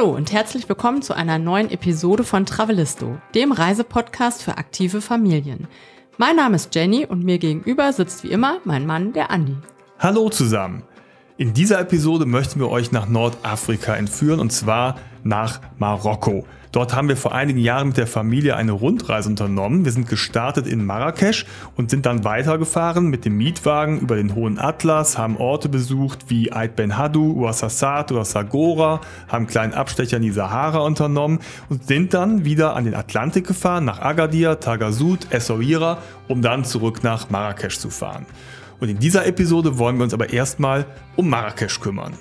Hallo und herzlich willkommen zu einer neuen Episode von Travelisto, dem Reisepodcast für aktive Familien. Mein Name ist Jenny und mir gegenüber sitzt wie immer mein Mann, der Andi. Hallo zusammen. In dieser Episode möchten wir euch nach Nordafrika entführen und zwar nach Marokko. Dort haben wir vor einigen Jahren mit der Familie eine Rundreise unternommen. Wir sind gestartet in Marrakesch und sind dann weitergefahren mit dem Mietwagen über den Hohen Atlas, haben Orte besucht wie Ait Ben Hadou, Ouassasat oder Sagora, haben einen kleinen Abstecher in die Sahara unternommen und sind dann wieder an den Atlantik gefahren, nach Agadir, Tagasud, Essaouira, um dann zurück nach Marrakesch zu fahren. Und in dieser Episode wollen wir uns aber erstmal um Marrakesch kümmern.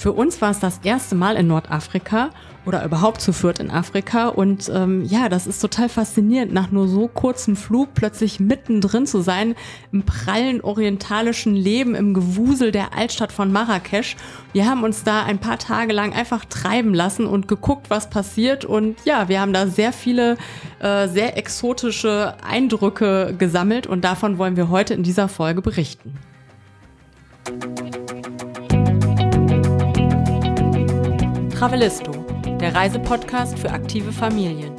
Für uns war es das erste Mal in Nordafrika oder überhaupt zu Fürth in Afrika. Und ähm, ja, das ist total faszinierend, nach nur so kurzem Flug plötzlich mittendrin zu sein, im prallen orientalischen Leben, im Gewusel der Altstadt von Marrakesch. Wir haben uns da ein paar Tage lang einfach treiben lassen und geguckt, was passiert. Und ja, wir haben da sehr viele äh, sehr exotische Eindrücke gesammelt und davon wollen wir heute in dieser Folge berichten. Travelisto der Reisepodcast für aktive Familien.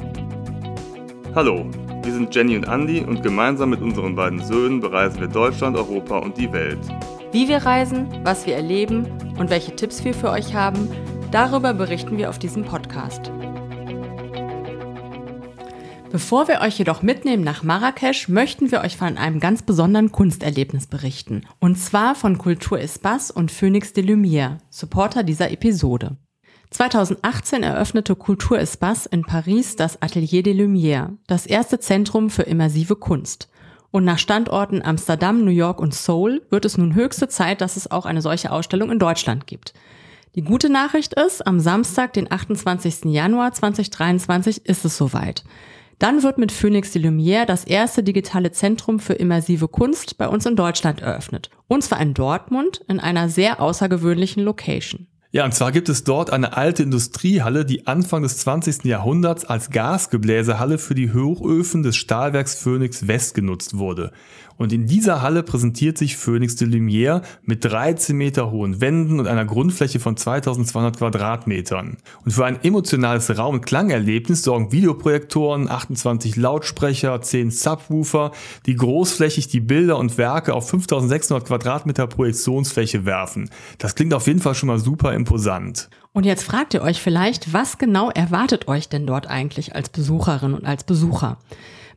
Hallo, wir sind Jenny und Andy und gemeinsam mit unseren beiden Söhnen bereisen wir Deutschland, Europa und die Welt. Wie wir reisen, was wir erleben und welche Tipps wir für euch haben, darüber berichten wir auf diesem Podcast. Bevor wir euch jedoch mitnehmen nach Marrakesch, möchten wir euch von einem ganz besonderen Kunsterlebnis berichten. Und zwar von Kultur Espace und Phoenix de Lumière, Supporter dieser Episode. 2018 eröffnete Culture Espace in Paris das Atelier des Lumières, das erste Zentrum für immersive Kunst. Und nach Standorten Amsterdam, New York und Seoul wird es nun höchste Zeit, dass es auch eine solche Ausstellung in Deutschland gibt. Die gute Nachricht ist, am Samstag, den 28. Januar 2023 ist es soweit. Dann wird mit Phoenix de Lumière das erste digitale Zentrum für immersive Kunst bei uns in Deutschland eröffnet. Und zwar in Dortmund in einer sehr außergewöhnlichen Location. Ja, und zwar gibt es dort eine alte Industriehalle, die Anfang des 20. Jahrhunderts als Gasgebläsehalle für die Hochöfen des Stahlwerks Phoenix West genutzt wurde. Und in dieser Halle präsentiert sich Phoenix de Lumière mit 13 Meter hohen Wänden und einer Grundfläche von 2200 Quadratmetern. Und für ein emotionales Raum- und Klangerlebnis sorgen Videoprojektoren, 28 Lautsprecher, 10 Subwoofer, die großflächig die Bilder und Werke auf 5600 Quadratmeter Projektionsfläche werfen. Das klingt auf jeden Fall schon mal super imposant. Und jetzt fragt ihr euch vielleicht, was genau erwartet euch denn dort eigentlich als Besucherin und als Besucher?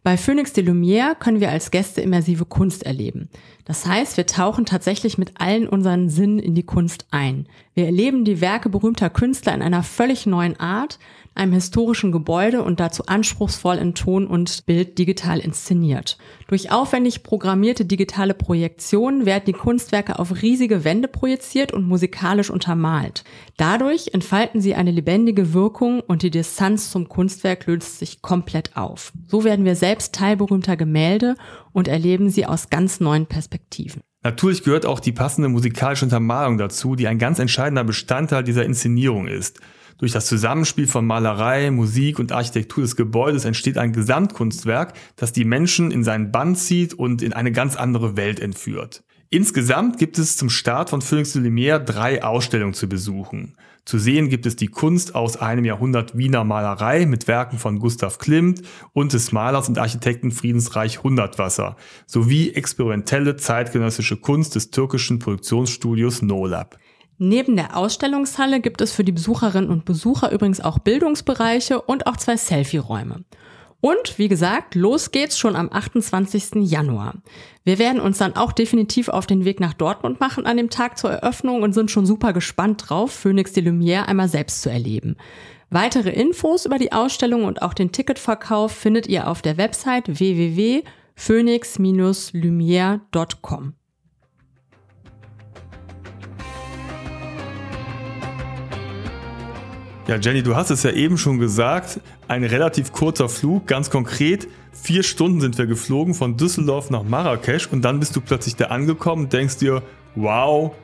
Bei Phoenix de Lumière können wir als Gäste immersive Kunst erleben. Das heißt, wir tauchen tatsächlich mit allen unseren Sinnen in die Kunst ein. Wir erleben die Werke berühmter Künstler in einer völlig neuen Art, einem historischen Gebäude und dazu anspruchsvoll in Ton und Bild digital inszeniert. Durch aufwendig programmierte digitale Projektionen werden die Kunstwerke auf riesige Wände projiziert und musikalisch untermalt. Dadurch entfalten sie eine lebendige Wirkung und die Distanz zum Kunstwerk löst sich komplett auf. So werden wir selbst Teil Gemälde und erleben sie aus ganz neuen Perspektiven. Natürlich gehört auch die passende musikalische Untermalung dazu, die ein ganz entscheidender Bestandteil dieser Inszenierung ist. Durch das Zusammenspiel von Malerei, Musik und Architektur des Gebäudes entsteht ein Gesamtkunstwerk, das die Menschen in seinen Bann zieht und in eine ganz andere Welt entführt. Insgesamt gibt es zum Start von Phoenix de Lumière drei Ausstellungen zu besuchen. Zu sehen gibt es die Kunst aus einem Jahrhundert Wiener Malerei mit Werken von Gustav Klimt und des Malers und Architekten Friedensreich Hundertwasser sowie experimentelle zeitgenössische Kunst des türkischen Produktionsstudios NoLab. Neben der Ausstellungshalle gibt es für die Besucherinnen und Besucher übrigens auch Bildungsbereiche und auch zwei Selfie-Räume. Und wie gesagt, los geht's schon am 28. Januar. Wir werden uns dann auch definitiv auf den Weg nach Dortmund machen an dem Tag zur Eröffnung und sind schon super gespannt drauf, Phoenix de Lumière einmal selbst zu erleben. Weitere Infos über die Ausstellung und auch den Ticketverkauf findet ihr auf der Website www.phoenix-lumière.com. Ja, Jenny, du hast es ja eben schon gesagt, ein relativ kurzer Flug, ganz konkret. Vier Stunden sind wir geflogen von Düsseldorf nach Marrakesch und dann bist du plötzlich da angekommen und denkst dir, wow,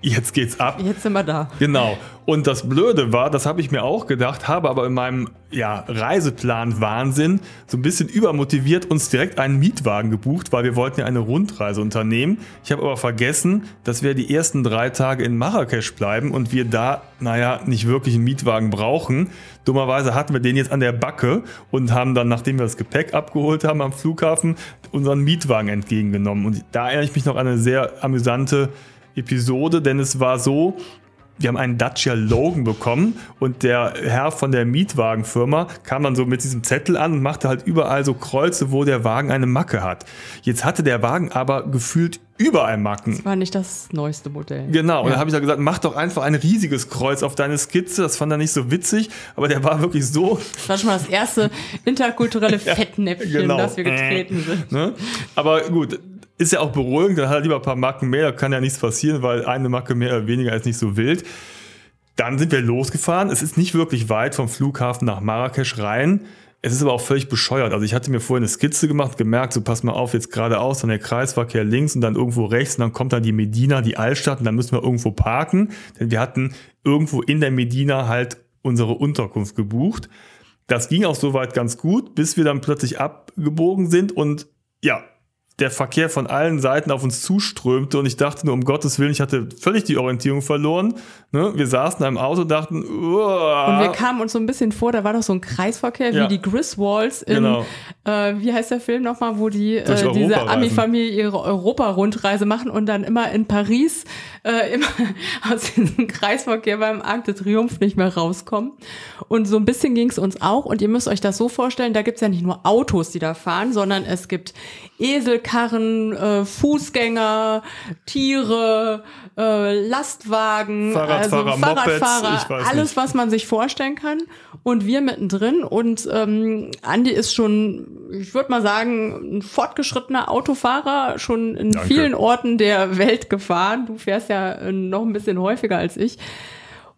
jetzt geht's ab. Jetzt sind wir da. Genau. Und das Blöde war, das habe ich mir auch gedacht, habe aber in meinem ja, Reiseplan Wahnsinn so ein bisschen übermotiviert uns direkt einen Mietwagen gebucht, weil wir wollten ja eine Rundreise unternehmen. Ich habe aber vergessen, dass wir die ersten drei Tage in Marrakesch bleiben und wir da, naja, nicht wirklich einen Mietwagen brauchen. Dummerweise hatten wir den jetzt an der Backe und haben dann, nachdem wir das Gepäck abgeholt haben am Flughafen, unseren Mietwagen entgegengenommen. Und da erinnere ich mich noch an eine sehr amüsante Episode, denn es war so, wir haben einen Dacia Logan bekommen und der Herr von der Mietwagenfirma kam dann so mit diesem Zettel an und machte halt überall so Kreuze, wo der Wagen eine Macke hat. Jetzt hatte der Wagen aber gefühlt überall Macken. Das war nicht das neueste Modell. Genau, und ja. dann habe ich da gesagt, mach doch einfach ein riesiges Kreuz auf deine Skizze. Das fand er nicht so witzig, aber der war wirklich so. Das war schon mal das erste interkulturelle Fettnäpfchen, ja, genau. das wir getreten sind. Ne? Aber gut, ist ja auch beruhigend, dann hat er lieber ein paar Marken mehr, da kann ja nichts passieren, weil eine Marke mehr oder weniger ist nicht so wild. Dann sind wir losgefahren. Es ist nicht wirklich weit vom Flughafen nach Marrakesch rein. Es ist aber auch völlig bescheuert. Also ich hatte mir vorher eine Skizze gemacht, gemerkt, so pass mal auf, jetzt geradeaus, dann der Kreisverkehr links und dann irgendwo rechts und dann kommt dann die Medina, die Altstadt und dann müssen wir irgendwo parken. Denn wir hatten irgendwo in der Medina halt unsere Unterkunft gebucht. Das ging auch soweit ganz gut, bis wir dann plötzlich abgebogen sind und ja, der Verkehr von allen Seiten auf uns zuströmte und ich dachte nur, um Gottes Willen, ich hatte völlig die Orientierung verloren. Ne? Wir saßen in einem Auto und dachten, Uah. Und wir kamen uns so ein bisschen vor, da war doch so ein Kreisverkehr ja. wie die Griswolds in, genau. äh, wie heißt der Film nochmal, wo die äh, diese Ami-Familie ihre Europa-Rundreise machen und dann immer in Paris äh, immer aus diesem Kreisverkehr beim Arc de Triomphe nicht mehr rauskommen. Und so ein bisschen ging es uns auch und ihr müsst euch das so vorstellen, da gibt's ja nicht nur Autos, die da fahren, sondern es gibt Eselkarren, äh, Fußgänger, Tiere, äh, Lastwagen, Fahrradfahrer, also Fahrradfahrer, Mopeds, alles, was man sich vorstellen kann. Und wir mittendrin. Und ähm, Andi ist schon, ich würde mal sagen, ein fortgeschrittener Autofahrer, schon in Danke. vielen Orten der Welt gefahren. Du fährst ja äh, noch ein bisschen häufiger als ich.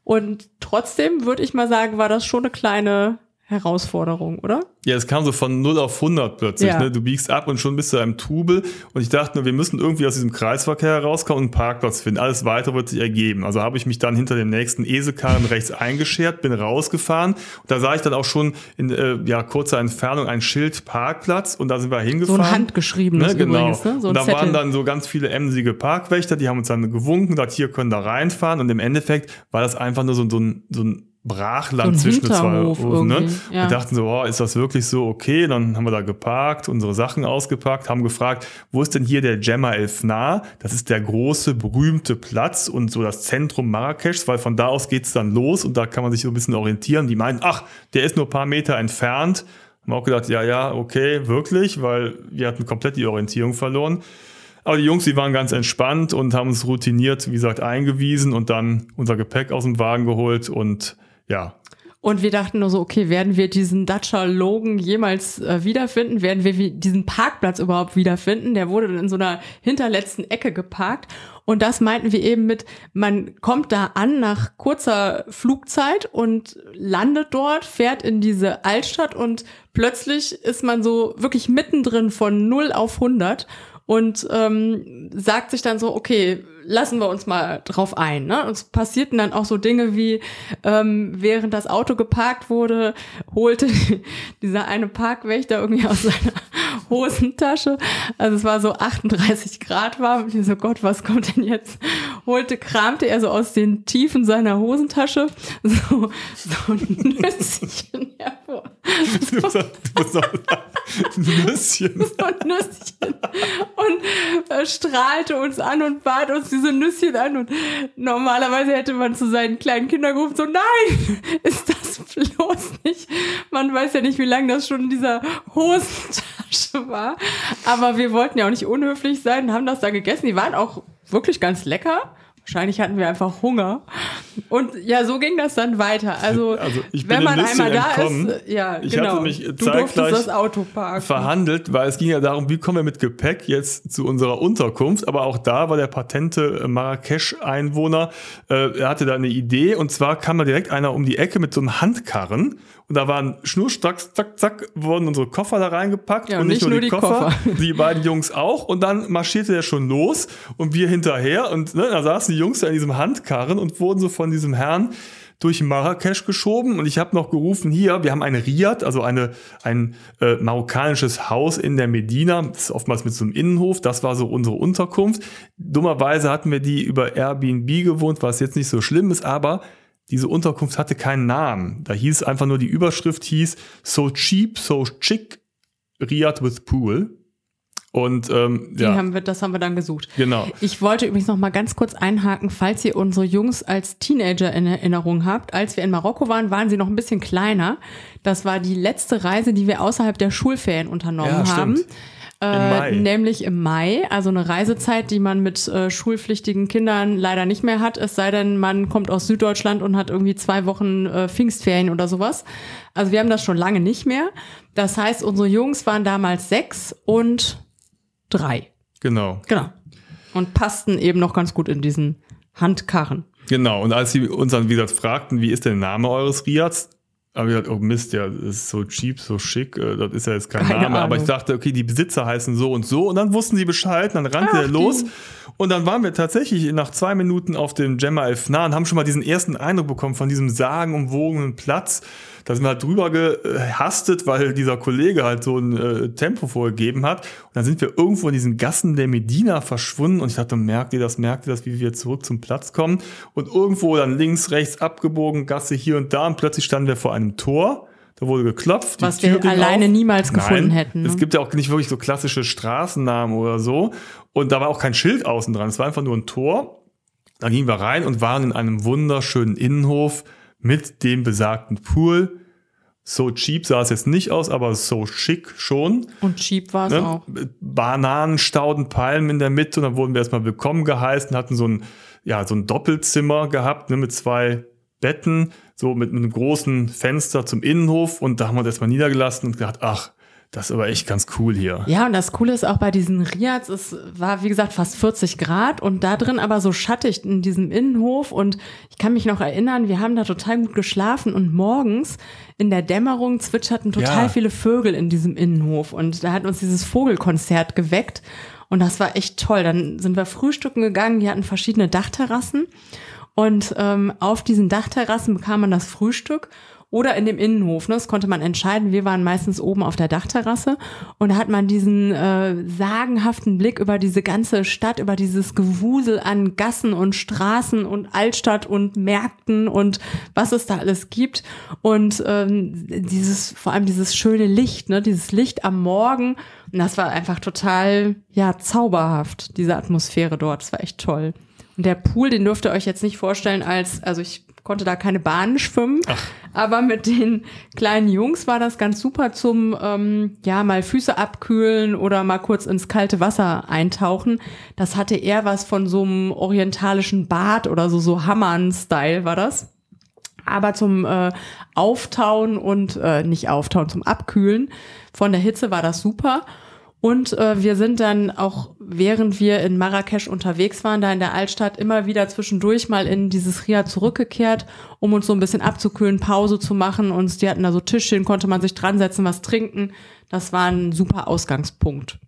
Und trotzdem würde ich mal sagen, war das schon eine kleine Herausforderung, oder? Ja, es kam so von 0 auf 100 plötzlich. Ja. Ne? Du biegst ab und schon bist du einem Trubel. Und ich dachte nur, wir müssen irgendwie aus diesem Kreisverkehr herauskommen und einen Parkplatz finden. Alles weitere wird sich ergeben. Also habe ich mich dann hinter dem nächsten Eselkarren rechts eingeschert, bin rausgefahren. Und da sah ich dann auch schon in äh, ja, kurzer Entfernung ein Schild Parkplatz. Und da sind wir hingefahren. So ein handgeschriebenes ne? Genau. Übrigens, ne? so und da Zettel. waren dann so ganz viele emsige Parkwächter, die haben uns dann gewunken, gesagt, hier können da reinfahren. Und im Endeffekt war das einfach nur so, so ein, so ein Brachland so zwischen zwei Ofen. Ne? Ja. Wir dachten so, oh, ist das wirklich so okay? Dann haben wir da geparkt, unsere Sachen ausgepackt, haben gefragt, wo ist denn hier der Gemma El Fna? Das ist der große, berühmte Platz und so das Zentrum Marrakeschs, weil von da aus geht's dann los und da kann man sich so ein bisschen orientieren. Die meinen, ach, der ist nur ein paar Meter entfernt. Haben auch gedacht, ja, ja, okay, wirklich, weil wir hatten komplett die Orientierung verloren. Aber die Jungs, die waren ganz entspannt und haben uns routiniert, wie gesagt, eingewiesen und dann unser Gepäck aus dem Wagen geholt und ja. Und wir dachten nur so, okay, werden wir diesen Dacia Logan jemals äh, wiederfinden? Werden wir diesen Parkplatz überhaupt wiederfinden? Der wurde in so einer hinterletzten Ecke geparkt. Und das meinten wir eben mit, man kommt da an nach kurzer Flugzeit und landet dort, fährt in diese Altstadt und plötzlich ist man so wirklich mittendrin von 0 auf 100 und ähm, sagt sich dann so, okay, lassen wir uns mal drauf ein. Ne? Und es passierten dann auch so Dinge wie, ähm, während das Auto geparkt wurde, holte dieser eine Parkwächter irgendwie aus seiner Hosentasche, also es war so 38 Grad warm, und ich so, Gott, was kommt denn jetzt? Holte, kramte er so aus den Tiefen seiner Hosentasche so, so ein Nüsschen hervor. Du musst noch Nüsschen. So ein Nüsschen. Und äh, strahlte uns an und bat uns diese Nüsschen an. Und normalerweise hätte man zu seinen kleinen Kindern gerufen, so, nein, ist das bloß nicht. Man weiß ja nicht, wie lange das schon in dieser Hosentasche war. Aber wir wollten ja auch nicht unhöflich sein, haben das da gegessen. Die waren auch wirklich ganz lecker. Wahrscheinlich hatten wir einfach Hunger. Und ja, so ging das dann weiter. Also, Also wenn man ein einmal da entkommen. ist, ja, Ich genau. hatte mich du durftest das Auto parken. verhandelt, weil es ging ja darum, wie kommen wir mit Gepäck jetzt zu unserer Unterkunft. Aber auch da war der patente Marrakesch-Einwohner, äh, er hatte da eine Idee und zwar kam da direkt einer um die Ecke mit so einem Handkarren und da waren schnurstracks, zack, zack, wurden unsere Koffer da reingepackt Ja, und nicht, nur, die, Koffer, Koffer. die beiden Jungs auch und dann marschierte er schon los und wir hinterher und ne, da saßen die Jungs da in diesem Handkarren und wurden so von diesem Herrn durch Marrakesch geschoben und ich habe noch gerufen, hier, wir haben eine Riad, also eine, ein äh, marokkanisches Haus in der Medina, das ist oftmals mit so einem Innenhof, das war so unsere Unterkunft. Dummerweise hatten wir die über Airbnb gewohnt, was jetzt nicht so schlimm ist, aber diese Unterkunft hatte keinen Namen. Da hieß einfach nur, die Überschrift hieß So cheap, so chic, Riad with Pool. Und ähm, ja, haben wir, das haben wir dann gesucht. genau. Ich wollte übrigens noch mal ganz kurz einhaken, falls ihr unsere Jungs als Teenager in Erinnerung habt. Als wir in Marokko waren, waren sie noch ein bisschen kleiner. Das war die letzte Reise, die wir außerhalb der Schulferien unternommen Ja, haben. stimmt. Äh. Nämlich im Mai, also eine Reisezeit, die man mit äh, schulpflichtigen Kindern leider nicht mehr hat, es sei denn, man kommt aus Süddeutschland und hat irgendwie zwei Wochen äh, Pfingstferien oder sowas. Also wir haben das schon lange nicht mehr. Das heißt, unsere Jungs waren damals sechs und drei. Genau. Genau. Und passten eben noch ganz gut in diesen Handkarren. Genau, und als sie uns dann wieder fragten, wie ist der Name eures Riads, habe ich gesagt, oh Mist, ja, das ist so cheap, so schick, äh, das ist ja jetzt kein Keine Name. Aber ich dachte, okay, die Besitzer heißen so und so. Und dann wussten sie Bescheid, dann rannte Ach, er los. die. Und dann waren wir tatsächlich nach zwei Minuten auf dem Gemma El Fna und haben schon mal diesen ersten Eindruck bekommen von diesem sagenumwogenen Platz. Da sind wir halt drüber gehastet, weil dieser Kollege halt so ein äh, Tempo vorgegeben hat. Und dann sind wir irgendwo in diesen Gassen der Medina verschwunden und ich dachte, merkt ihr das, merkt ihr das, wie wir zurück zum Platz kommen? Und irgendwo dann links, rechts abgebogen, Gasse hier und da und plötzlich standen wir vor einem Tor. Da wurde geklopft. Was wir alleine auf. niemals gefunden Nein, hätten, ne? Es gibt ja auch nicht wirklich so klassische Straßennamen oder so. Und da war auch kein Schild außen dran. Es war einfach nur ein Tor. Da gingen wir rein und waren in einem wunderschönen Innenhof mit dem besagten Pool. So cheap sah es jetzt nicht aus, aber so schick schon. Und cheap war es Ne? auch. Bananenstauden, Palmen in der Mitte und dann wurden wir erstmal willkommen geheißen, hatten so ein, ja, so ein Doppelzimmer gehabt, ne, mit zwei Betten, so mit einem großen Fenster zum Innenhof und da haben wir uns erstmal niedergelassen und gedacht, ach, das ist aber echt ganz cool hier. Ja, und das Coole ist auch bei diesen Riads, es war wie gesagt fast 40 Grad und da drin aber so schattig in diesem Innenhof und ich kann mich noch erinnern, wir haben da total gut geschlafen und morgens in der Dämmerung zwitscherten total Ja. viele Vögel in diesem Innenhof und da hat uns dieses Vogelkonzert geweckt und das war echt toll. Dann sind wir frühstücken gegangen, die hatten verschiedene Dachterrassen und ähm, auf diesen Dachterrassen bekam man das Frühstück oder in dem Innenhof. Ne? Das konnte man entscheiden. Wir waren meistens oben auf der Dachterrasse und da hat man diesen äh, sagenhaften Blick über diese ganze Stadt, über dieses Gewusel an Gassen und Straßen und Altstadt und Märkten und was es da alles gibt. Und ähm, dieses, vor allem dieses schöne Licht, ne? dieses Licht am Morgen. Und das war einfach total, ja, zauberhaft, diese Atmosphäre dort. Das war echt toll. Und der Pool, den dürft ihr euch jetzt nicht vorstellen als, also ich konnte da keine Bahnen schwimmen, aber mit den kleinen Jungs war das ganz super zum, ähm, ja, mal Füße abkühlen oder mal kurz ins kalte Wasser eintauchen. Das hatte eher was von so einem orientalischen Bad oder so, so Hammern-Style war das. Aber zum äh, Auftauen und äh, nicht Auftauen, zum Abkühlen von der Hitze war das super. Und äh, wir sind dann auch, während wir in Marrakesch unterwegs waren, da in der Altstadt, immer wieder zwischendurch mal in dieses Riad zurückgekehrt, um uns so ein bisschen abzukühlen, Pause zu machen. Und die hatten da so Tischchen, konnte man sich dran setzen, was trinken. Das war ein super Ausgangspunkt.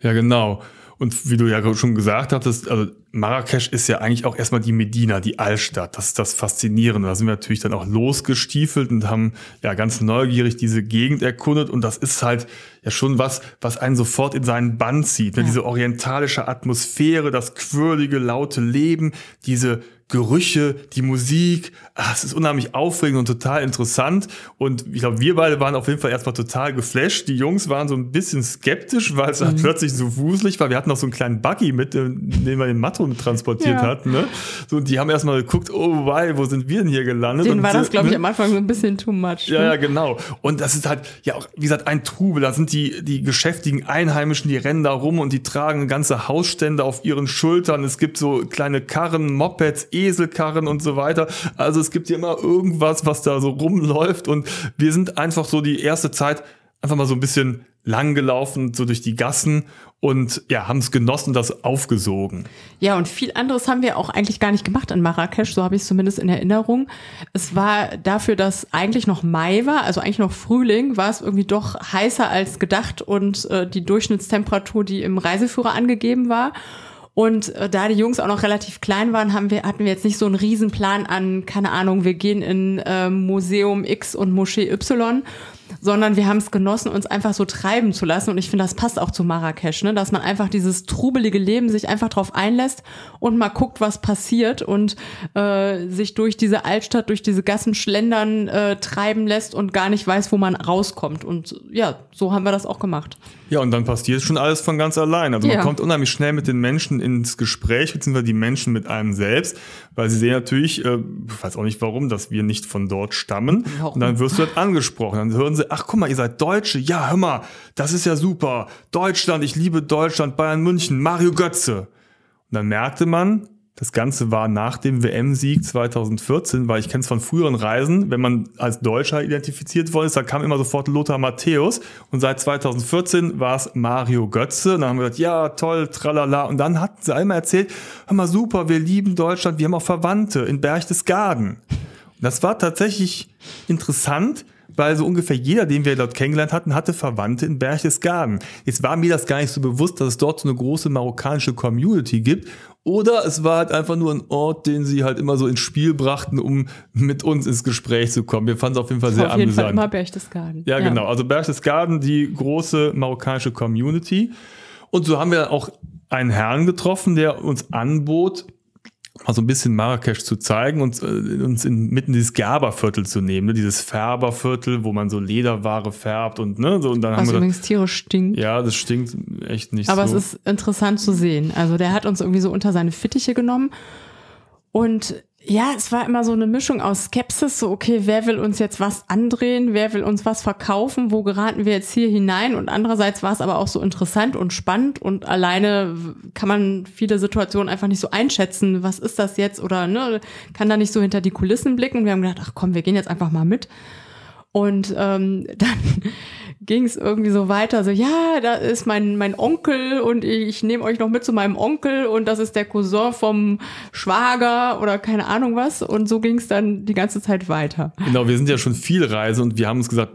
Ja, genau. Und wie du ja schon gesagt hattest, also Marrakesch ist ja eigentlich auch erstmal die Medina, die Altstadt. Das ist das Faszinierende. Da sind wir natürlich dann auch losgestiefelt und haben ja ganz neugierig diese Gegend erkundet. Und das ist halt ja schon was, was einen sofort in seinen Bann zieht. Ne? Ja. Diese orientalische Atmosphäre, das quirlige, laute Leben, diese Gerüche, die Musik. Ah, es ist unheimlich aufregend und total interessant. Und ich glaube, wir beide waren auf jeden Fall erstmal total geflasht. Die Jungs waren so ein bisschen skeptisch, weil es halt plötzlich so wuselig war. Wir hatten noch so einen kleinen Buggy mit, den wir den Matto mit transportiert Ja. hatten. Ne? So, und die haben erstmal geguckt, oh, wei, wo sind wir denn hier gelandet? Denen und, war das, glaube ich, ne? am Anfang so ein bisschen too much. Ja, ne? ja, genau. Und das ist halt, ja auch, wie gesagt, ein Trubel. Da sind die, die geschäftigen Einheimischen, die rennen da rum und die tragen ganze Hausstände auf ihren Schultern. Es gibt so kleine Karren, Mopeds, Eselkarren und so weiter. Also es gibt hier immer irgendwas, was da so rumläuft und wir sind einfach so die erste Zeit einfach mal so ein bisschen lang gelaufen, so durch die Gassen und ja, haben es genossen, das aufgesogen. Ja, und viel anderes haben wir auch eigentlich gar nicht gemacht in Marrakesch, so habe ich es zumindest in Erinnerung. Es war dafür, dass eigentlich noch Mai war, also eigentlich noch Frühling, war es irgendwie doch heißer als gedacht und äh, die Durchschnittstemperatur, die im Reiseführer angegeben war. Und äh, da die Jungs auch noch relativ klein waren, haben wir, hatten wir jetzt nicht so einen Riesenplan an, keine Ahnung, wir gehen in äh, Museum X und Moschee Y, sondern wir haben es genossen, uns einfach so treiben zu lassen. Und ich finde, das passt auch zu Marrakesch, ne? dass man einfach dieses trubelige Leben sich einfach drauf einlässt und mal guckt, was passiert und äh, sich durch diese Altstadt, durch diese Gassen schlendern, äh, treiben lässt und gar nicht weiß, wo man rauskommt. Und ja, so haben wir das auch gemacht. Ja, und dann passiert schon alles von ganz allein. Also ja. man kommt unheimlich schnell mit den Menschen ins Gespräch, beziehungsweise die Menschen mit einem selbst, weil sie sehen natürlich, äh, ich weiß auch nicht warum, dass wir nicht von dort stammen. Warum? Und dann wirst du halt angesprochen. Dann hören sie, ach guck mal, ihr seid Deutsche. Ja, hör mal, das ist ja super. Deutschland, ich liebe Deutschland, Bayern München, Mario Götze. Und dann merkte man, das Ganze war nach dem WM-Sieg 2014, weil ich kenne es von früheren Reisen, wenn man als Deutscher identifiziert worden ist, da kam immer sofort Lothar Matthäus und seit 2014 war es Mario Götze. Und dann haben wir gesagt, ja, toll, tralala. Und dann hatten sie einmal erzählt, hör mal super, wir lieben Deutschland, wir haben auch Verwandte in Berchtesgaden. Und das war tatsächlich interessant, weil so ungefähr jeder, den wir dort kennengelernt hatten, hatte Verwandte in Berchtesgaden. Jetzt war mir das gar nicht so bewusst, dass es dort so eine große marokkanische Community gibt. Oder es war halt einfach nur ein Ort, den sie halt immer so ins Spiel brachten, um mit uns ins Gespräch zu kommen. Wir fanden es auf jeden Fall sehr amüsant. Auf jeden amüsant. Fall immer Berchtesgaden. Ja, ja, genau. Also Berchtesgaden, die große marokkanische Community. Und so haben wir auch einen Herrn getroffen, der uns anbot, mal so ein bisschen Marrakesch zu zeigen und äh, uns in, mitten dieses Gerberviertel zu nehmen, ne? dieses Färberviertel, wo man so Lederware färbt und ne, so und dann Was haben wir übrigens tierisch stinkt. Ja, das stinkt echt nicht Aber so. es ist interessant zu sehen. Also der hat uns irgendwie so unter seine Fittiche genommen und ja, es war immer so eine Mischung aus Skepsis, so okay, wer will uns jetzt was andrehen, wer will uns was verkaufen, wo geraten wir jetzt hier hinein? Und andererseits war es aber auch so interessant und spannend und alleine kann man viele Situationen einfach nicht so einschätzen, was ist das jetzt oder ne, kann da nicht so hinter die Kulissen blicken. Und wir haben gedacht, ach komm, wir gehen jetzt einfach mal mit. Und ähm, dann ging es irgendwie so weiter, so ja, da ist mein, mein Onkel und ich nehme euch noch mit zu meinem Onkel und das ist der Cousin vom Schwager oder keine Ahnung was. Und so ging es dann die ganze Zeit weiter. Genau, wir sind ja schon viel Reise und wir haben uns gesagt,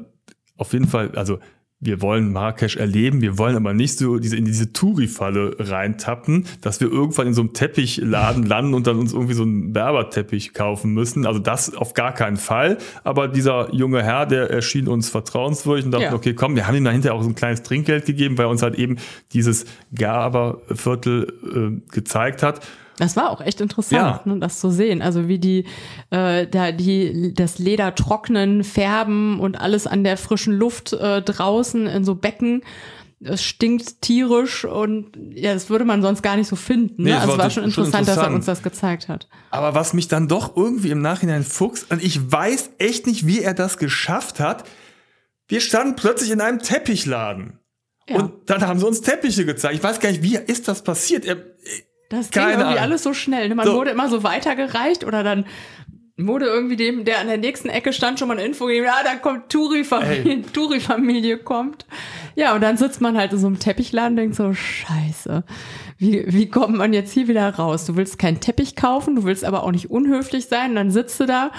auf jeden Fall, also wir wollen Marrakesch erleben, wir wollen aber nicht so diese, in diese Touri-Falle reintappen, dass wir irgendwann in so einem Teppichladen landen und dann uns irgendwie so einen Berberteppich kaufen müssen. Also das auf gar keinen Fall. Aber dieser junge Herr, der erschien uns vertrauenswürdig und dachte, ja. okay, komm, wir haben ihm dahinter auch so ein kleines Trinkgeld gegeben, weil er uns halt eben dieses Gerberviertel äh, gezeigt hat. Das war auch echt interessant, ja. ne, das zu sehen. Also wie die äh, da die das Leder trocknen, färben und alles an der frischen Luft äh, draußen in so Becken. Es stinkt tierisch und ja, das würde man sonst gar nicht so finden. Ne? Nee, also es war schon interessant, interessant, dass er uns das gezeigt hat. Aber was mich dann doch irgendwie im Nachhinein fuchst, und ich weiß echt nicht, wie er das geschafft hat. Wir standen plötzlich in einem Teppichladen. Ja. Und dann haben sie uns Teppiche gezeigt. Ich weiß gar nicht, wie ist das passiert? Er, das ging Keine irgendwie Ahnung. alles so schnell. Ne? Man so. wurde immer so weitergereicht oder dann wurde irgendwie dem, der an der nächsten Ecke stand, schon mal eine Info gegeben, ja, da kommt Touri-Familie, Touri-Familie kommt. Ja, und dann sitzt man halt in so einem Teppichladen und denkt so, scheiße, wie, wie kommt man jetzt hier wieder raus? Du willst keinen Teppich kaufen, du willst aber auch nicht unhöflich sein, und dann sitzt du da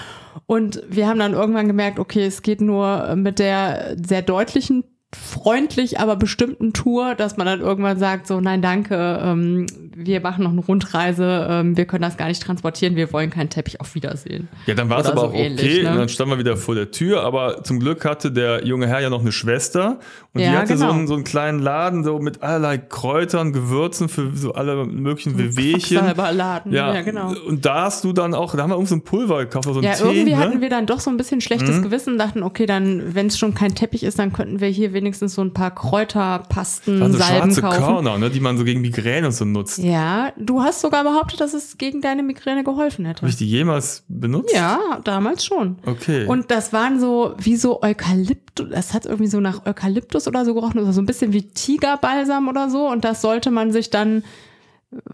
und wir haben dann irgendwann gemerkt, okay, es geht nur mit der sehr deutlichen freundlich, aber bestimmten Tour, dass man dann irgendwann sagt, so nein, danke, ähm, wir machen noch eine Rundreise, ähm, wir können das gar nicht transportieren, wir wollen keinen Teppich auf Wiedersehen. Ja, dann war es aber so auch okay, ähnlich, ne? und dann standen wir wieder vor der Tür, aber zum Glück hatte der junge Herr ja noch eine Schwester und ja, die hatte genau. so, einen, so einen kleinen Laden so mit allerlei Kräutern, Gewürzen für so alle möglichen Wehwehchen. Laden, ja, ja, genau. Und da hast du dann auch, da haben wir uns so ein Pulver gekauft, so ein Ja, Tee, irgendwie ne? hatten wir dann doch so ein bisschen schlechtes mhm. Gewissen, dachten, okay, dann, wenn es schon kein Teppich ist, dann könnten wir hier wenigstens so ein paar Kräuterpasten, also Salben schwarze kaufen. Körner, ne, die man so gegen Migräne so nutzt. Ja, du hast sogar behauptet, dass es gegen deine Migräne geholfen hätte. Habe ich die jemals benutzt? Ja, damals schon. Okay. Und das waren so wie so Eukalyptus, das hat irgendwie so nach Eukalyptus oder so gerochen, oder so ein bisschen wie Tigerbalsam oder so. Und das sollte man sich dann,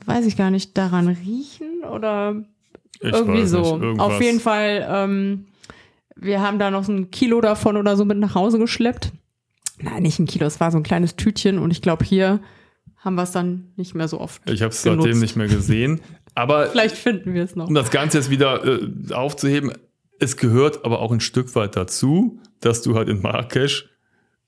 weiß ich gar nicht, daran riechen oder Ich irgendwie weiß so. nicht. Auf jeden Fall, ähm, wir haben da noch so ein Kilo davon oder so mit nach Hause geschleppt. Nein, nicht ein Kilo, es war so ein kleines Tütchen und ich glaube, hier haben wir es dann nicht mehr so oft. Ich habe es seitdem nicht mehr gesehen. Aber Vielleicht finden wir es noch. um das Ganze jetzt wieder äh, aufzuheben, es gehört aber auch ein Stück weit dazu, dass du halt in Marrakesch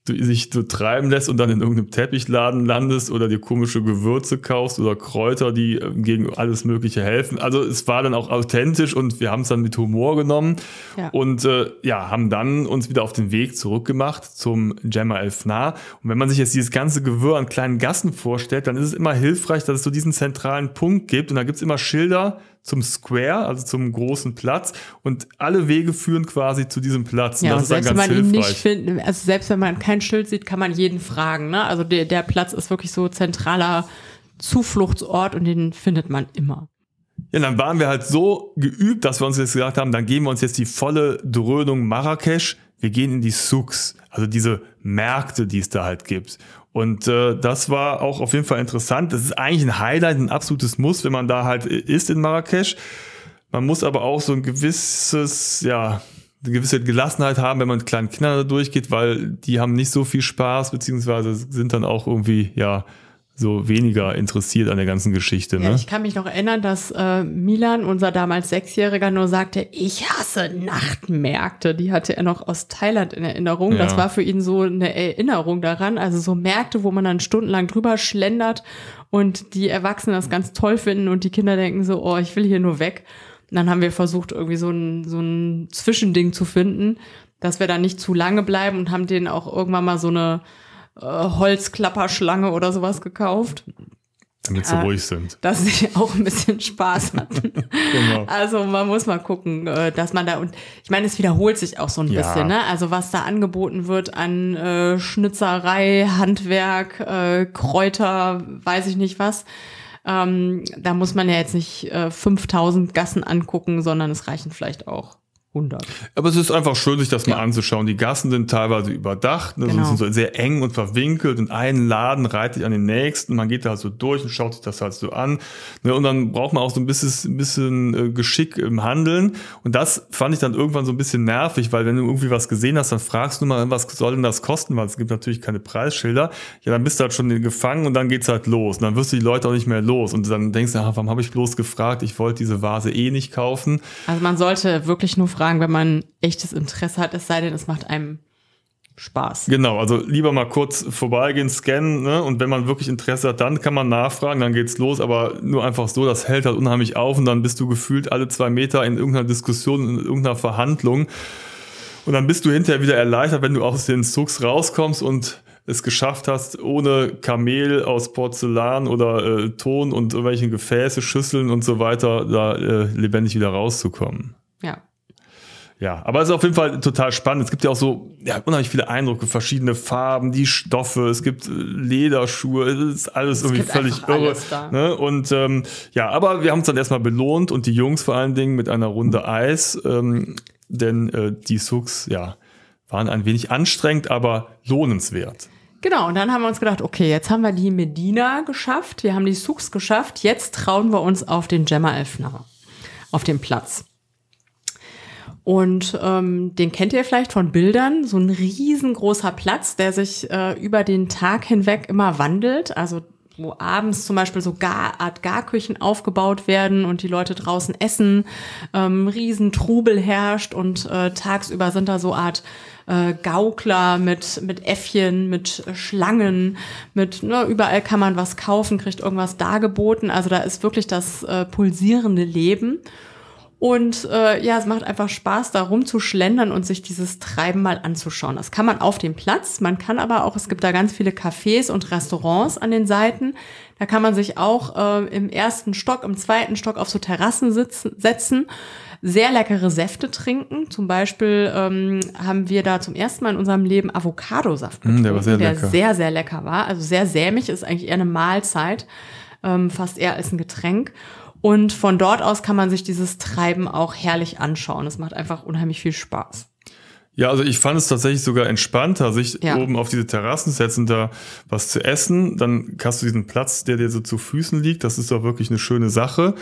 sich so treiben lässt und dann in irgendeinem Teppichladen landest oder dir komische Gewürze kaufst oder Kräuter, die äh, gegen alles Mögliche helfen. Also es war dann auch authentisch und wir haben es dann mit Humor genommen Ja. und äh, ja, haben dann uns wieder auf den Weg zurückgemacht zum Gemma El Fnar. Und wenn man sich jetzt dieses ganze Gewirr an kleinen Gassen vorstellt, dann ist es immer hilfreich, dass es so diesen zentralen Punkt gibt und da gibt es immer Schilder zum Square, also zum großen Platz und alle Wege führen quasi zu diesem Platz. Ja, und das ist dann selbst wenn ganz man ihn hilfreich. nicht finden, also selbst wenn man kein Schild sieht, kann man jeden fragen. Ne? Also der, der Platz ist wirklich so zentraler Zufluchtsort und den findet man immer. Ja, dann waren wir halt so geübt, dass wir uns jetzt gesagt haben, dann geben wir uns jetzt die volle Dröhnung Marrakesch. Wir gehen in die Souks, also diese Märkte, die es da halt gibt. Und äh, das war auch auf jeden Fall interessant. Das ist eigentlich ein Highlight, ein absolutes Muss, wenn man da halt ist in Marrakesch. Man muss aber auch so ein gewisses, ja, eine gewisse Gelassenheit haben, wenn man mit kleinen Kindern da durchgeht, weil die haben nicht so viel Spaß, beziehungsweise sind dann auch irgendwie, ja, so weniger interessiert an der ganzen Geschichte. Ja, Ne? ich kann mich noch erinnern, dass äh, Milan, unser damals Sechsjähriger, nur sagte, ich hasse Nachtmärkte. Die hatte er noch aus Thailand in Erinnerung. Das Ja. war für ihn so eine Erinnerung daran. Also so Märkte, wo man dann stundenlang drüber schlendert und die Erwachsenen das ganz toll finden und die Kinder denken so, oh, ich will hier nur weg. Und dann haben wir versucht, irgendwie so ein, so ein Zwischending zu finden, dass wir da nicht zu lange bleiben und haben denen auch irgendwann mal so eine äh, Holzklapperschlange oder sowas gekauft damit sie Ah. ruhig sind. dass sie auch ein bisschen Spaß hatten. Genau. Also man muss mal gucken, äh, dass man da und ich meine, es wiederholt sich auch so ein Ja. bisschen, ne? Also was da angeboten wird an äh, Schnitzerei, Handwerk, äh, Kräuter, weiß ich nicht was. Ähm, da muss man ja jetzt nicht äh, 5000 Gassen angucken, sondern es reichen vielleicht auch 100. Aber es ist einfach schön, sich das mal Ja. anzuschauen. Die Gassen sind teilweise überdacht, ne? Genau. sind so sehr eng und verwinkelt und ein Laden reiht sich an den nächsten. Man geht da so durch und schaut sich das halt so an. Ne? Und dann braucht man auch so ein bisschen, ein bisschen äh, Geschick im Handeln. Und das fand ich dann irgendwann so ein bisschen nervig, weil wenn du irgendwie was gesehen hast, dann fragst du mal, was soll denn das kosten? Weil es gibt natürlich keine Preisschilder. Ja, dann bist du halt schon gefangen und dann geht's halt los. Und dann wirst du die Leute auch nicht mehr los. Und dann denkst du, ah, warum habe ich bloß gefragt? Ich wollte diese Vase eh nicht kaufen. Also man sollte wirklich nur fragen, wenn man echtes Interesse hat, es sei denn, es macht einem Spaß. Genau, also lieber mal kurz vorbeigehen, scannen, ne? Und wenn man wirklich Interesse hat, dann kann man nachfragen, dann geht's los, aber nur einfach so, das hält halt unheimlich auf und dann bist du gefühlt alle zwei Meter in irgendeiner Diskussion, in irgendeiner Verhandlung. Und dann bist du hinterher wieder erleichtert, wenn du aus den Zugs rauskommst und es geschafft hast, ohne Kamel aus Porzellan oder äh, Ton und irgendwelchen Gefäße, Schüsseln und so weiter da äh, lebendig wieder rauszukommen. Ja. Aber es ist auf jeden Fall total spannend. Es gibt ja auch so ja, unheimlich viele Eindrücke, verschiedene Farben, die Stoffe, es gibt äh, Lederschuhe, es ist alles irgendwie gibt völlig irre. Ne? Und ähm, ja, aber wir haben uns dann erstmal belohnt und die Jungs vor allen Dingen mit einer Runde Eis, ähm, denn äh, die Sucks, ja, waren ein wenig anstrengend, aber lohnenswert. Genau, und dann haben wir uns gedacht, okay, jetzt haben wir die Medina geschafft, wir haben die Souks geschafft, jetzt trauen wir uns auf den Gemma Elfner, auf den Platz. Und ähm, den kennt ihr vielleicht von Bildern, so ein riesengroßer Platz, der sich äh, über den Tag hinweg immer wandelt. Also wo abends zum Beispiel so Gar Art Garküchen aufgebaut werden und die Leute draußen essen, ähm, Riesentrubel herrscht und äh, tagsüber sind da so Art äh, Gaukler mit, mit Äffchen, mit Schlangen, mit, ne, überall kann man was kaufen, kriegt irgendwas dargeboten. Also da ist wirklich das äh, pulsierende Leben. Und äh, ja, es macht einfach Spaß, da rumzuschlendern und sich dieses Treiben mal anzuschauen. Das kann man auf dem Platz, man kann aber auch, es gibt da ganz viele Cafés und Restaurants an den Seiten. Da kann man sich auch äh, im ersten Stock, im zweiten Stock auf so Terrassen sitzen, setzen, sehr leckere Säfte trinken. Zum Beispiel ähm, haben wir da zum ersten Mal in unserem Leben Avocadosaft Mm, getrunken, der war sehr lecker. sehr, sehr lecker war. Also sehr sämig, ist eigentlich eher eine Mahlzeit. ähm, fast eher als ein Getränk. Und von dort aus kann man sich dieses Treiben auch herrlich anschauen. Es macht einfach unheimlich viel Spaß. Ja, also ich fand es tatsächlich sogar entspannter, sich ja. oben auf diese Terrassen setzen, da was zu essen. Dann hast du diesen Platz, der dir so zu Füßen liegt. Das ist doch wirklich eine schöne Sache.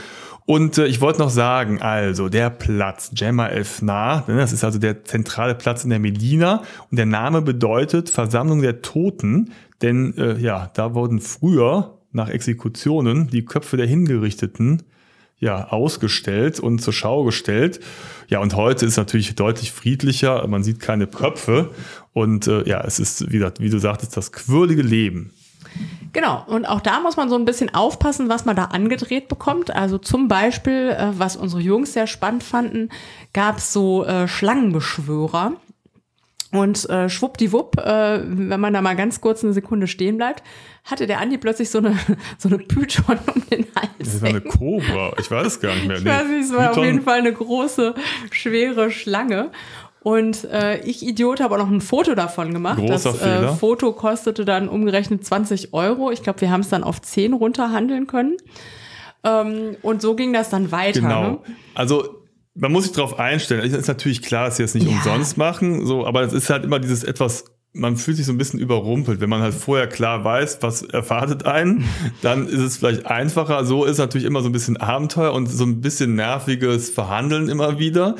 Und äh, ich wollte noch sagen, also der Platz, Gemma Elfnar, ne, das ist also der zentrale Platz in der Medina und der Name bedeutet Versammlung der Toten, denn äh, ja, da wurden früher nach Exekutionen die Köpfe der Hingerichteten ja, ausgestellt und zur Schau gestellt. Ja, und heute ist natürlich deutlich friedlicher. Man sieht keine Köpfe. Und äh, ja, es ist, wie, wie du sagtest, das quirlige Leben. Genau, und auch da muss man so ein bisschen aufpassen, was man da angedreht bekommt. Also zum Beispiel, äh, was unsere Jungs sehr spannend fanden, gab es so äh, Schlangenbeschwörer. Und äh, schwuppdiwupp, äh, wenn man da mal ganz kurz eine Sekunde stehen bleibt, hatte der Andi plötzlich so eine, so eine Python um den Hals. Das war eine Cobra, ich weiß es gar nicht mehr. Ich weiß nicht, es war Python. auf jeden Fall eine große, schwere Schlange. Und äh, ich Idiot habe auch noch ein Foto davon gemacht. Großer das äh, Foto kostete dann umgerechnet 20 Euro. Ich glaube, wir haben es dann auf 10 runterhandeln können. Ähm, und so ging das dann weiter. Genau. Ne? Also man muss sich darauf einstellen. Es ist natürlich klar, dass sie das nicht ja. umsonst machen, so, aber es ist halt immer dieses etwas man fühlt sich so ein bisschen überrumpelt. Wenn man halt vorher klar weiß, was erwartet einen, dann ist es vielleicht einfacher. So ist natürlich immer so ein bisschen Abenteuer und so ein bisschen nerviges Verhandeln immer wieder.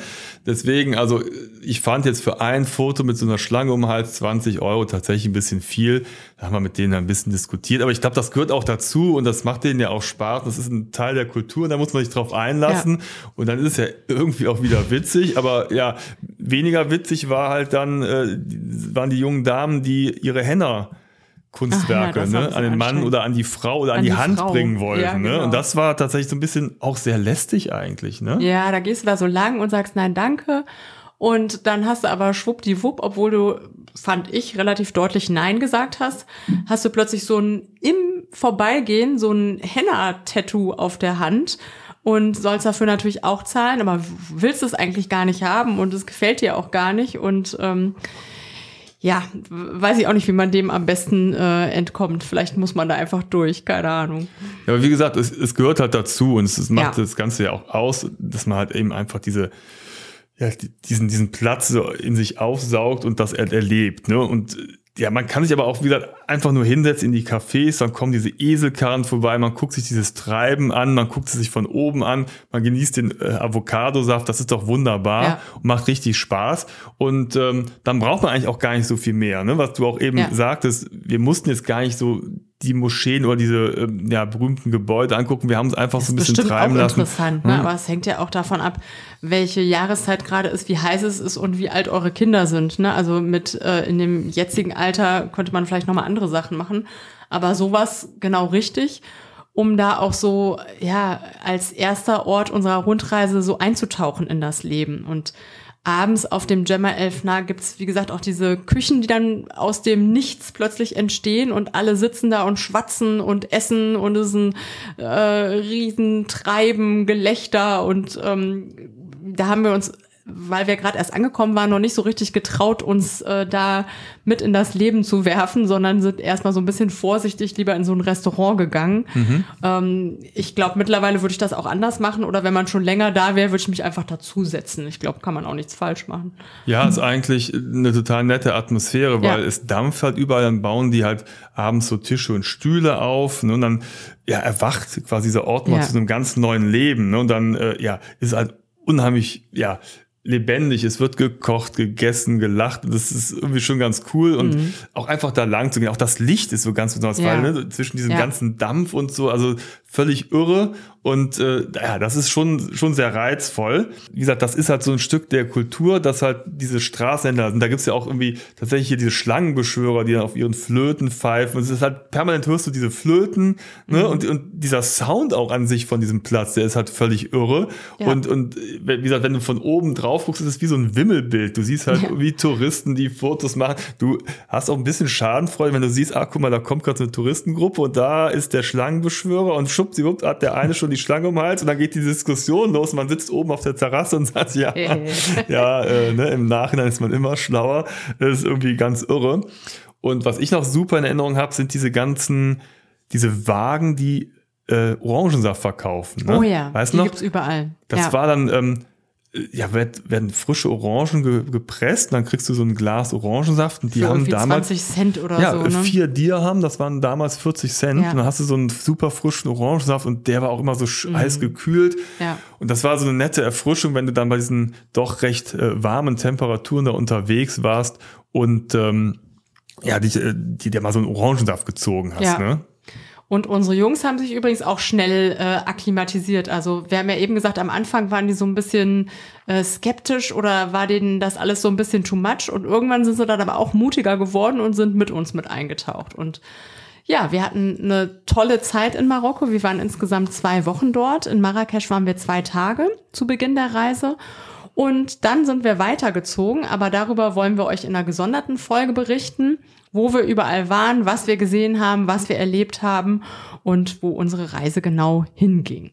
Deswegen, also ich fand jetzt für ein Foto mit so einer Schlange um Hals 20 Euro tatsächlich ein bisschen viel. Da haben wir mit denen ein bisschen diskutiert. Aber ich glaube, das gehört auch dazu und das macht denen ja auch Spaß. Das ist ein Teil der Kultur und da muss man sich drauf einlassen. Ja. Und dann ist es ja irgendwie auch wieder witzig. Aber ja, weniger witzig war halt dann, äh, waren die jungen Damen, die ihre Henner Kunstwerke Ach, ja, ne, an den Mann oder an die Frau oder an, an die, die, Hand Frau. bringen wollten. Ja, genau. ne? Und das war tatsächlich so ein bisschen auch sehr lästig eigentlich. Ne? Ja, da gehst du da so lang und sagst nein, danke. Und dann hast du aber schwuppdiwupp, obwohl du, fand ich, relativ deutlich Nein gesagt hast, hast du plötzlich so ein im Vorbeigehen so ein Henna-Tattoo auf der Hand und sollst dafür natürlich auch zahlen, aber willst es eigentlich gar nicht haben und es gefällt dir auch gar nicht und ähm, ja, weiß ich auch nicht, wie man dem am besten äh, entkommt. Vielleicht muss man da einfach durch, keine Ahnung. Ja, aber wie gesagt, es, es gehört halt dazu und es, es macht ja. das Ganze ja auch aus, dass man halt eben einfach diese, ja, diesen, diesen Platz so in sich aufsaugt und das er erlebt. Ne? Und ja, man kann sich aber auch wieder einfach nur hinsetzen in die Cafés, dann kommen diese Eselkarren vorbei, man guckt sich dieses Treiben an, man guckt es sich von oben an, man genießt den äh, Avocadosaft, das ist doch wunderbar ja. und macht richtig Spaß. Und ähm, dann braucht man eigentlich auch gar nicht so viel mehr, ne? was du auch eben ja. sagtest, wir mussten jetzt gar nicht so die Moscheen oder diese ähm, ja, berühmten Gebäude angucken. Wir haben es einfach das so ein bisschen treiben auch lassen. interessant, ne? Hm? aber es hängt ja auch davon ab, welche Jahreszeit gerade ist, wie heiß es ist und wie alt eure Kinder sind. Ne? Also mit äh, in dem jetzigen Alter könnte man vielleicht nochmal andere Sachen machen, aber sowas genau richtig um da auch so, ja, als erster Ort unserer Rundreise so einzutauchen in das Leben. Und abends auf dem Gemma Elfner gibt's wie gesagt, auch diese Küchen, die dann aus dem Nichts plötzlich entstehen und alle sitzen da und schwatzen und essen und es ist ein äh, Riesentreiben, Gelächter und ähm, da haben wir uns weil wir gerade erst angekommen waren, noch nicht so richtig getraut, uns äh, da mit in das Leben zu werfen, sondern sind erstmal so ein bisschen vorsichtig lieber in so ein Restaurant gegangen. Mhm. Ähm, ich glaube, mittlerweile würde ich das auch anders machen oder wenn man schon länger da wäre, würde ich mich einfach dazusetzen. Ich glaube, kann man auch nichts falsch machen. Ja, ist eigentlich eine total nette Atmosphäre, weil ja. es dampft halt überall, dann bauen die halt abends so Tische und Stühle auf ne, und dann ja, erwacht quasi dieser Ort mal ja. zu einem ganz neuen Leben. Ne, und dann äh, ja, ist halt unheimlich, ja, lebendig, es wird gekocht, gegessen, gelacht. Das ist irgendwie schon ganz cool und mhm. auch einfach da lang zu gehen. Auch das Licht ist so ganz besonders, ja. weil ne, zwischen diesem ja. ganzen Dampf und so, also völlig irre und äh, ja, das ist schon schon sehr reizvoll. Wie gesagt, das ist halt so ein Stück der Kultur, dass halt diese Straßenhändler sind. Da gibt's ja auch irgendwie tatsächlich hier diese Schlangenbeschwörer, die dann auf ihren Flöten pfeifen. Und es ist halt permanent hörst du diese Flöten ne? Mhm. und, und dieser Sound auch an sich von diesem Platz, der ist halt völlig irre. Ja. Und, und wie gesagt, wenn du von oben drauf guckst, ist es wie so ein Wimmelbild. Du siehst halt ja. wie Touristen, die Fotos machen. Du hast auch ein bisschen Schadenfreude, wenn du siehst, ah, guck mal, da kommt gerade so eine Touristengruppe und da ist der Schlangenbeschwörer und schwuppdiwupp hat der eine schon die Schlange um den Hals und dann geht die Diskussion los. Man sitzt oben auf der Terrasse und sagt, ja, ja, äh, ne, im Nachhinein ist man immer schlauer. Das ist irgendwie ganz irre. Und was ich noch super in Erinnerung habe, sind diese ganzen, diese Wagen, die äh, Orangensaft verkaufen. Ne? Oh ja, weißt die du noch? gibt's überall. Das ja. war dann, ähm, ja, werd, werden frische Orangen ge gepresst, dann kriegst du so ein Glas Orangensaft und die Für haben damals 20 Cent oder ja, so. Ne? vier Dirham, das waren damals 40 Cent. Ja. Und dann hast du so einen super frischen Orangensaft und der war auch immer so sch- heiß gekühlt. Mhm. Ja. Und das war so eine nette Erfrischung, wenn du dann bei diesen doch recht äh, warmen Temperaturen da unterwegs warst und ähm, ja, die, äh, die dir mal so einen Orangensaft gezogen hast. Ja. Ne? Und unsere Jungs haben sich übrigens auch schnell äh, akklimatisiert. Also wir haben ja eben gesagt, am Anfang waren die so ein bisschen äh, skeptisch oder war denen das alles so ein bisschen too much. Und irgendwann sind sie dann aber auch mutiger geworden und sind mit uns mit eingetaucht. Und ja, wir hatten eine tolle Zeit in Marokko. Wir waren insgesamt zwei Wochen dort. In Marrakesch waren wir zwei Tage zu Beginn der Reise. Und dann sind wir weitergezogen, aber darüber wollen wir euch in einer gesonderten Folge berichten, wo wir überall waren, was wir gesehen haben, was wir erlebt haben und wo unsere Reise genau hinging.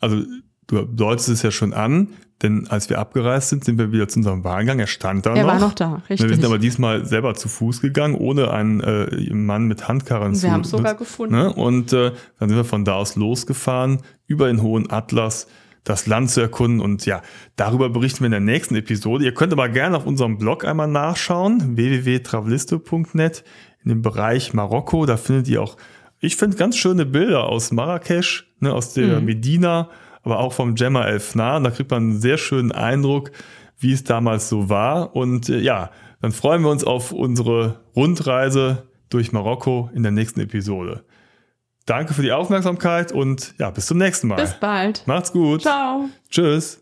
Also du deutest es ja schon an, denn als wir abgereist sind, sind wir wieder zu unserem Wahlgang. Er stand da Er noch. war noch da, richtig. Wir sind aber diesmal selber zu Fuß gegangen, ohne einen äh, Mann mit Handkarren zu Wir haben es sogar gefunden. Ne? Und äh, dann sind wir von da aus losgefahren, über den Hohen Atlas, das Land zu erkunden. Und ja, darüber berichten wir in der nächsten Episode. Ihr könnt aber gerne auf unserem Blog einmal nachschauen, www.travelisto.net, in dem Bereich Marokko. Da findet ihr auch, ich finde, ganz schöne Bilder aus Marrakesch, ne, aus der Mhm. Medina, aber auch vom Gemma El Fna. Da kriegt man einen sehr schönen Eindruck, wie es damals so war. Und äh, ja, dann freuen wir uns auf unsere Rundreise durch Marokko in der nächsten Episode. Danke für die Aufmerksamkeit und ja, bis zum nächsten Mal. Bis bald. Macht's gut. Ciao. Tschüss.